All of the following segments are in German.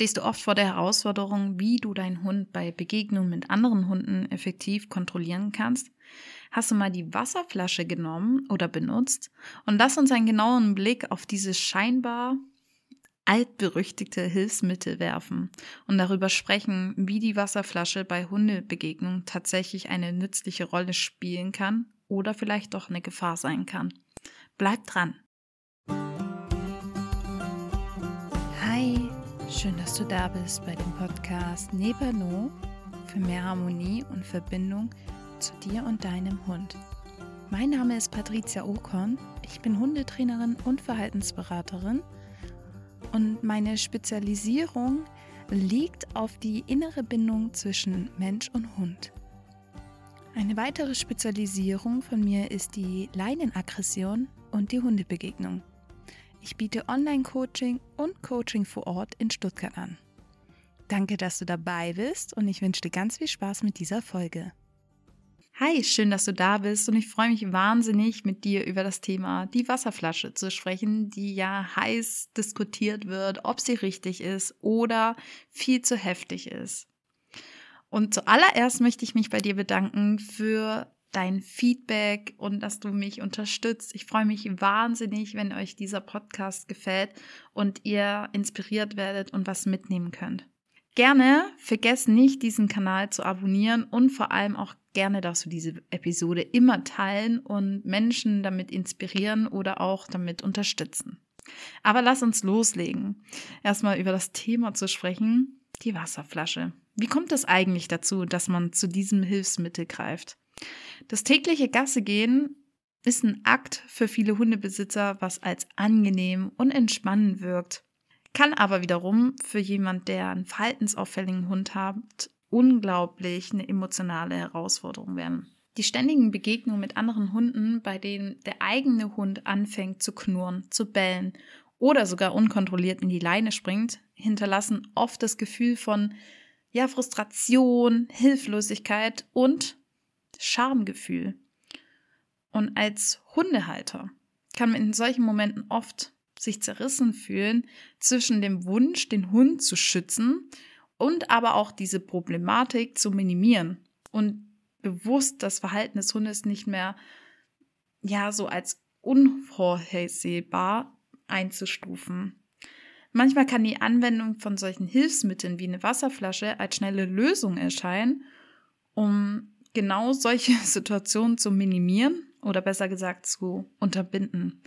Stehst du oft vor der Herausforderung, wie du deinen Hund bei Begegnungen mit anderen Hunden effektiv kontrollieren kannst? Hast du mal die Wasserflasche genommen oder benutzt? Und lass uns einen genauen Blick auf dieses scheinbar altberüchtigte Hilfsmittel werfen und darüber sprechen, wie die Wasserflasche bei Hundebegegnungen tatsächlich eine nützliche Rolle spielen kann oder vielleicht doch eine Gefahr sein kann. Bleib dran! Schön, dass du da bist bei dem Podcast Nebano für mehr Harmonie und Verbindung zu dir und deinem Hund. Mein Name ist Patricia Okon. Ich bin Hundetrainerin und Verhaltensberaterin und meine Spezialisierung liegt auf die innere Bindung zwischen Mensch und Hund. Eine weitere Spezialisierung von mir ist die Leinenaggression und die Hundebegegnung. Ich biete Online-Coaching und Coaching vor Ort in Stuttgart an. Danke, dass du dabei bist und ich wünsche dir ganz viel Spaß mit dieser Folge. Hi, schön, dass du da bist und ich freue mich wahnsinnig, mit dir über das Thema die Wasserflasche zu sprechen, die ja heiß diskutiert wird, ob sie richtig ist oder viel zu heftig ist. Und zuallererst möchte ich mich bei dir bedanken für dein Feedback und dass du mich unterstützt. Ich freue mich wahnsinnig, wenn euch dieser Podcast gefällt und ihr inspiriert werdet und was mitnehmen könnt. Gerne vergesst nicht, diesen Kanal zu abonnieren und vor allem auch gerne darfst du diese Episode immer teilen und Menschen damit inspirieren oder auch damit unterstützen. Aber lass uns loslegen. Erstmal über das Thema zu sprechen, die Wasserflasche. Wie kommt es eigentlich dazu, dass man zu diesem Hilfsmittel greift? Das tägliche Gassegehen ist ein Akt für viele Hundebesitzer, was als angenehm und entspannend wirkt. Kann aber wiederum für jemand, der einen verhaltensauffälligen Hund hat, unglaublich eine emotionale Herausforderung werden. Die ständigen Begegnungen mit anderen Hunden, bei denen der eigene Hund anfängt zu knurren, zu bellen oder sogar unkontrolliert in die Leine springt, hinterlassen oft das Gefühl von ja, Frustration, Hilflosigkeit und Schamgefühl. Und als Hundehalter kann man in solchen Momenten oft sich zerrissen fühlen zwischen dem Wunsch, den Hund zu schützen und aber auch diese Problematik zu minimieren und bewusst das Verhalten des Hundes nicht mehr ja so als unvorhersehbar einzustufen. Manchmal kann die Anwendung von solchen Hilfsmitteln wie eine Wasserflasche als schnelle Lösung erscheinen, um genau solche Situationen zu minimieren oder besser gesagt zu unterbinden.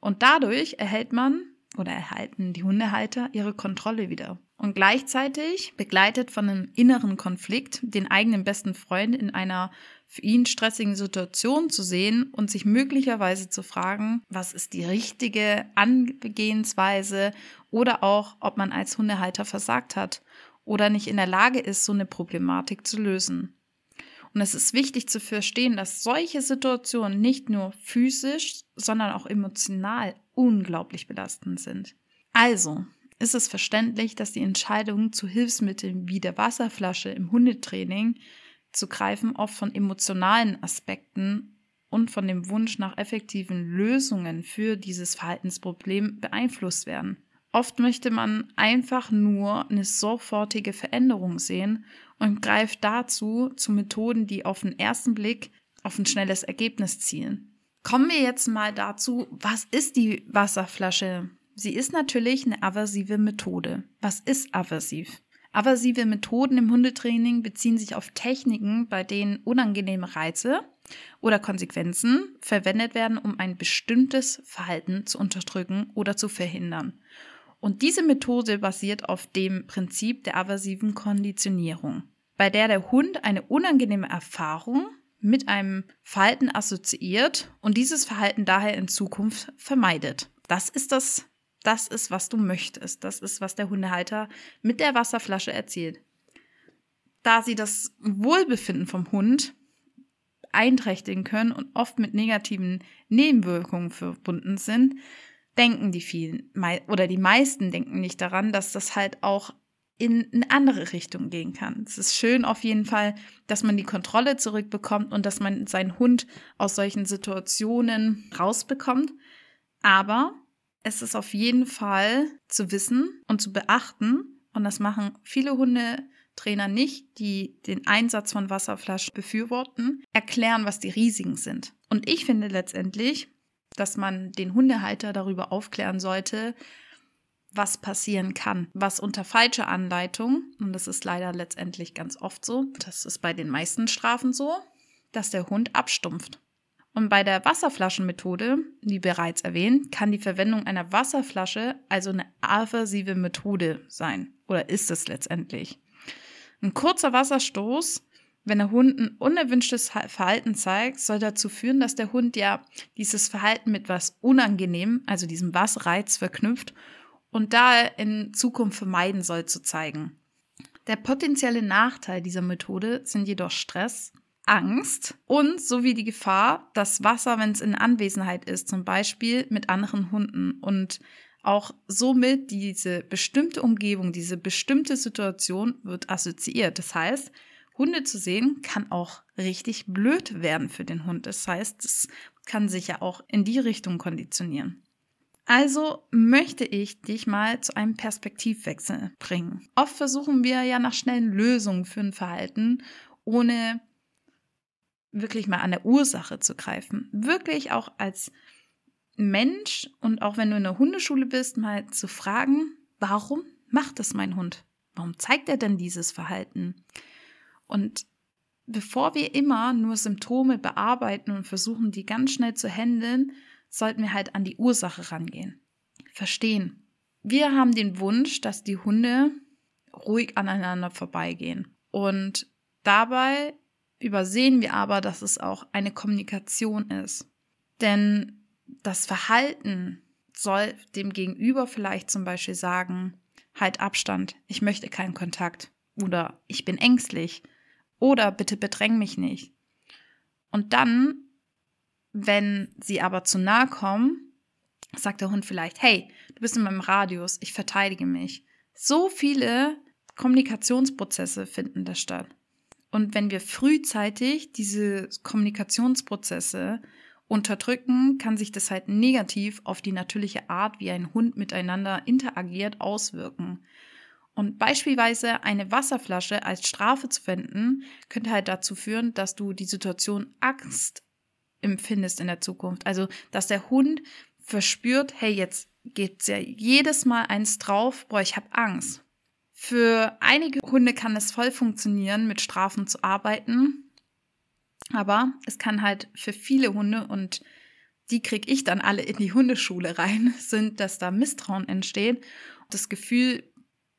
Und dadurch erhält man oder erhalten die Hundehalter ihre Kontrolle wieder. Und gleichzeitig begleitet von einem inneren Konflikt den eigenen besten Freund in einer für ihn stressigen Situation zu sehen und sich möglicherweise zu fragen, was ist die richtige Angehensweise oder auch, ob man als Hundehalter versagt hat oder nicht in der Lage ist, so eine Problematik zu lösen. Und es ist wichtig zu verstehen, dass solche Situationen nicht nur physisch, sondern auch emotional unglaublich belastend sind. Also ist es verständlich, dass die Entscheidung zu Hilfsmitteln wie der Wasserflasche im Hundetraining zu greifen oft von emotionalen Aspekten und von dem Wunsch nach effektiven Lösungen für dieses Verhaltensproblem beeinflusst werden. Oft möchte man einfach nur eine sofortige Veränderung sehen und greift dazu zu Methoden, die auf den ersten Blick auf ein schnelles Ergebnis zielen. Kommen wir jetzt mal dazu, was ist die Wasserflasche? Sie ist natürlich eine aversive Methode. Was ist aversiv? Aversive Methoden im Hundetraining beziehen sich auf Techniken, bei denen unangenehme Reize oder Konsequenzen verwendet werden, um ein bestimmtes Verhalten zu unterdrücken oder zu verhindern. Und diese Methode basiert auf dem Prinzip der aversiven Konditionierung, bei der der Hund eine unangenehme Erfahrung mit einem Verhalten assoziiert und dieses Verhalten daher in Zukunft vermeidet. Das ist das, das ist, was du möchtest. Das ist, was der Hundehalter mit der Wasserflasche erzielt. Da sie das Wohlbefinden vom Hund einträchtigen können und oft mit negativen Nebenwirkungen verbunden sind, denken die vielen oder die meisten denken nicht daran, dass das halt auch in eine andere Richtung gehen kann. Es ist schön auf jeden Fall, dass man die Kontrolle zurückbekommt und dass man seinen Hund aus solchen Situationen rausbekommt. Aber es ist auf jeden Fall zu wissen und zu beachten, und das machen viele Hundetrainer nicht, die den Einsatz von Wasserflaschen befürworten, erklären, was die Risiken sind. Und ich finde letztendlich, dass man den Hundehalter darüber aufklären sollte, was passieren kann, was unter falscher Anleitung, und das ist leider letztendlich ganz oft so, das ist bei den meisten Strafen so, dass der Hund abstumpft. Und bei der Wasserflaschenmethode, wie bereits erwähnt, kann die Verwendung einer Wasserflasche also eine aversive Methode sein. Oder ist es letztendlich? Ein kurzer Wasserstoß, wenn der Hund ein unerwünschtes Verhalten zeigt, soll dazu führen, dass der Hund ja dieses Verhalten mit was Unangenehm, also diesem Was-Reiz verknüpft und da in Zukunft vermeiden soll zu zeigen. Der potenzielle Nachteil dieser Methode sind jedoch Stress, Angst und sowie die Gefahr, dass Wasser, wenn es in Anwesenheit ist, zum Beispiel mit anderen Hunden und auch somit diese bestimmte Umgebung, diese bestimmte Situation wird assoziiert. Das heißt, Hunde zu sehen kann auch richtig blöd werden für den Hund. Das heißt, es kann sich ja auch in die Richtung konditionieren. Also möchte ich dich mal zu einem Perspektivwechsel bringen. Oft versuchen wir ja nach schnellen Lösungen für ein Verhalten, ohne wirklich mal an der Ursache zu greifen. Wirklich auch als Mensch und auch wenn du in der Hundeschule bist, mal zu fragen, warum macht das mein Hund? Warum zeigt er denn dieses Verhalten? Und bevor wir immer nur Symptome bearbeiten und versuchen, die ganz schnell zu handeln, sollten wir halt an die Ursache rangehen. Verstehen. Wir haben den Wunsch, dass die Hunde ruhig aneinander vorbeigehen. Und dabei übersehen wir aber, dass es auch eine Kommunikation ist. Denn das Verhalten soll dem Gegenüber vielleicht zum Beispiel sagen, halt Abstand, ich möchte keinen Kontakt oder ich bin ängstlich oder bitte bedräng mich nicht. Und dann wenn sie aber zu nahe kommen, sagt der Hund vielleicht, hey, du bist in meinem Radius, ich verteidige mich. So viele Kommunikationsprozesse finden da statt. Und wenn wir frühzeitig diese Kommunikationsprozesse unterdrücken, kann sich das halt negativ auf die natürliche Art, wie ein Hund miteinander interagiert, auswirken. Und beispielsweise eine Wasserflasche als Strafe zu wenden, könnte halt dazu führen, dass du die Situation Angst empfindest in der Zukunft. Also, dass der Hund verspürt, hey, jetzt geht's ja jedes Mal eins drauf, boah, ich habe Angst. Für einige Hunde kann es voll funktionieren, mit Strafen zu arbeiten. Aber es kann halt für viele Hunde, und die kriege ich dann alle in die Hundeschule rein, sind, dass da Misstrauen entsteht. Das Gefühl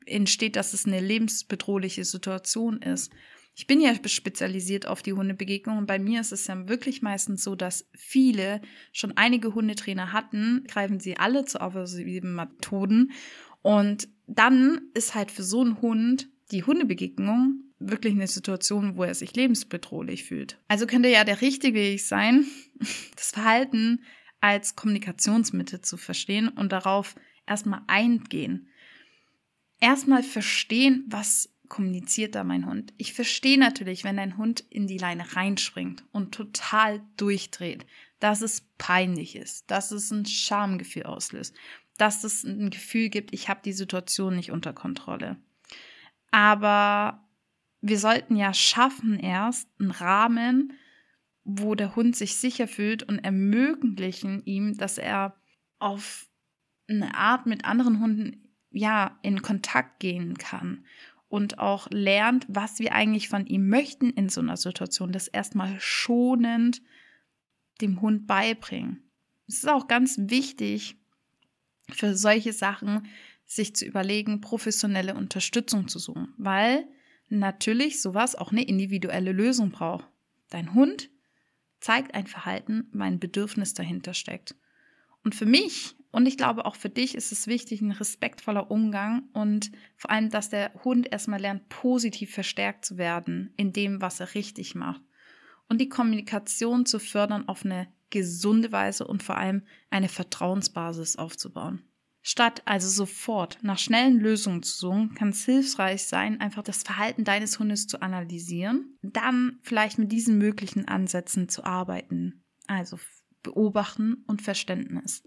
entsteht, dass es eine lebensbedrohliche Situation ist. Ich bin ja spezialisiert auf die Hundebegegnung und bei mir ist es ja wirklich meistens so, dass viele schon einige Hundetrainer hatten, greifen sie alle zu offensiven Methoden und dann ist halt für so einen Hund die Hundebegegnung wirklich eine Situation, wo er sich lebensbedrohlich fühlt. Also könnte ja der richtige Weg sein, das Verhalten als Kommunikationsmittel zu verstehen und darauf erstmal eingehen. Erstmal verstehen, was kommuniziert da mein Hund? Ich verstehe natürlich, wenn dein Hund in die Leine reinspringt und total durchdreht, dass es peinlich ist, dass es ein Schamgefühl auslöst, dass es ein Gefühl gibt, ich habe die Situation nicht unter Kontrolle. Aber wir sollten ja schaffen erst einen Rahmen, wo der Hund sich sicher fühlt und ermöglichen ihm, dass er auf eine Art mit anderen Hunden ja in Kontakt gehen kann und auch lernt, was wir eigentlich von ihm möchten in so einer Situation, das erstmal schonend dem Hund beibringen. Es ist auch ganz wichtig für solche Sachen, sich zu überlegen, professionelle Unterstützung zu suchen, weil natürlich sowas auch eine individuelle Lösung braucht. Dein Hund zeigt ein Verhalten, weil ein Bedürfnis dahinter steckt. Und für mich und ich glaube, auch für dich ist es wichtig, ein respektvoller Umgang und vor allem, dass der Hund erstmal lernt, positiv verstärkt zu werden in dem, was er richtig macht. Und die Kommunikation zu fördern auf eine gesunde Weise und vor allem eine Vertrauensbasis aufzubauen. Statt also sofort nach schnellen Lösungen zu suchen, kann es hilfreich sein, einfach das Verhalten deines Hundes zu analysieren, dann vielleicht mit diesen möglichen Ansätzen zu arbeiten. Also beobachten und Verständnis.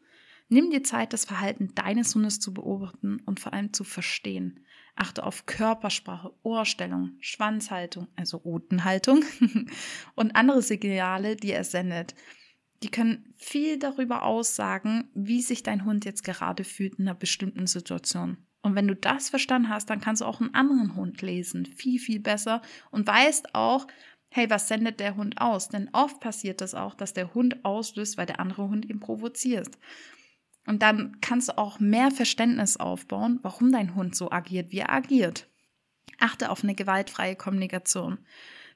Nimm dir Zeit, das Verhalten deines Hundes zu beobachten und vor allem zu verstehen. Achte auf Körpersprache, Ohrstellung, Schwanzhaltung, also Rutenhaltung und andere Signale, die er sendet. Die können viel darüber aussagen, wie sich dein Hund jetzt gerade fühlt in einer bestimmten Situation. Und wenn du das verstanden hast, dann kannst du auch einen anderen Hund lesen, viel, viel besser und weißt auch, hey, was sendet der Hund aus? Denn oft passiert das auch, dass der Hund auslöst, weil der andere Hund ihn provoziert. Und dann kannst du auch mehr Verständnis aufbauen, warum dein Hund so agiert, wie er agiert. Achte auf eine gewaltfreie Kommunikation.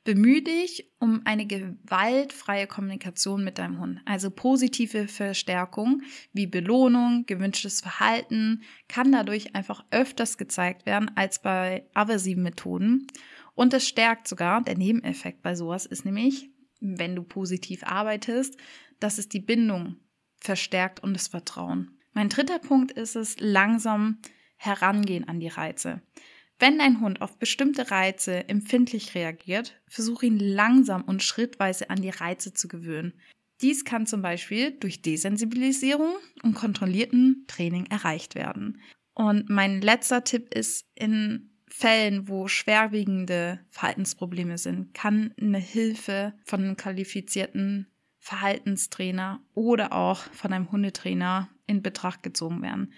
Bemühe dich um eine gewaltfreie Kommunikation mit deinem Hund. Also positive Verstärkung wie Belohnung, gewünschtes Verhalten kann dadurch einfach öfters gezeigt werden als bei aversiven Methoden. Und es stärkt sogar, der Nebeneffekt bei sowas ist nämlich, wenn du positiv arbeitest, dass es die Bindung verstärkt und das Vertrauen. Mein dritter Punkt ist es, langsam herangehen an die Reize. Wenn dein Hund auf bestimmte Reize empfindlich reagiert, versuche ihn langsam und schrittweise an die Reize zu gewöhnen. Dies kann zum Beispiel durch Desensibilisierung und kontrollierten Training erreicht werden. Und mein letzter Tipp ist, in Fällen, wo schwerwiegende Verhaltensprobleme sind, kann eine Hilfe von einem qualifizierten Verhaltenstrainer oder auch von einem Hundetrainer in Betracht gezogen werden.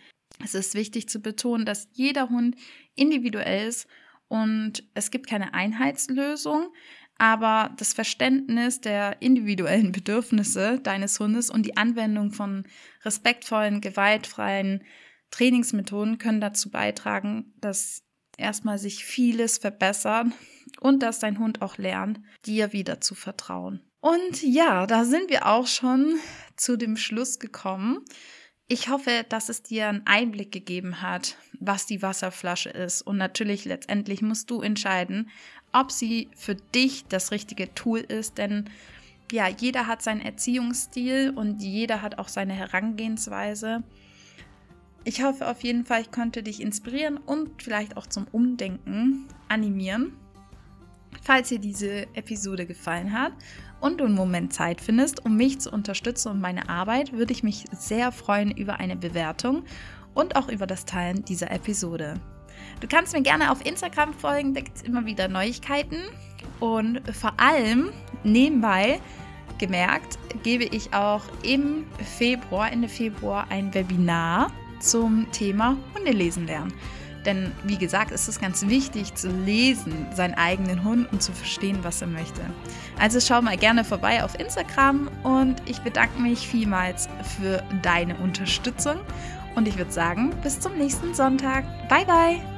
Es ist wichtig zu betonen, dass jeder Hund individuell ist und es gibt keine Einheitslösung, aber das Verständnis der individuellen Bedürfnisse deines Hundes und die Anwendung von respektvollen, gewaltfreien Trainingsmethoden können dazu beitragen, dass erstmal sich vieles verbessert und dass dein Hund auch lernt, dir wieder zu vertrauen. Und ja, da sind wir auch schon zu dem Schluss gekommen. Ich hoffe, dass es dir einen Einblick gegeben hat, was die Wasserflasche ist. Und natürlich letztendlich musst du entscheiden, ob sie für dich das richtige Tool ist. Denn ja, jeder hat seinen Erziehungsstil und jeder hat auch seine Herangehensweise. Ich hoffe auf jeden Fall, ich konnte dich inspirieren und vielleicht auch zum Umdenken animieren. Falls dir diese Episode gefallen hat und du einen Moment Zeit findest, um mich zu unterstützen und meine Arbeit, würde ich mich sehr freuen über eine Bewertung und auch über das Teilen dieser Episode. Du kannst mir gerne auf Instagram folgen, da gibt es immer wieder Neuigkeiten und vor allem nebenbei gemerkt, gebe ich auch im Februar, Ende Februar, ein Webinar zum Thema Hundelesen lernen. Denn wie gesagt, ist es ganz wichtig zu lesen, seinen eigenen Hund und zu verstehen, was er möchte. Also schau mal gerne vorbei auf Instagram und ich bedanke mich vielmals für deine Unterstützung. Und ich würde sagen, bis zum nächsten Sonntag. Bye bye!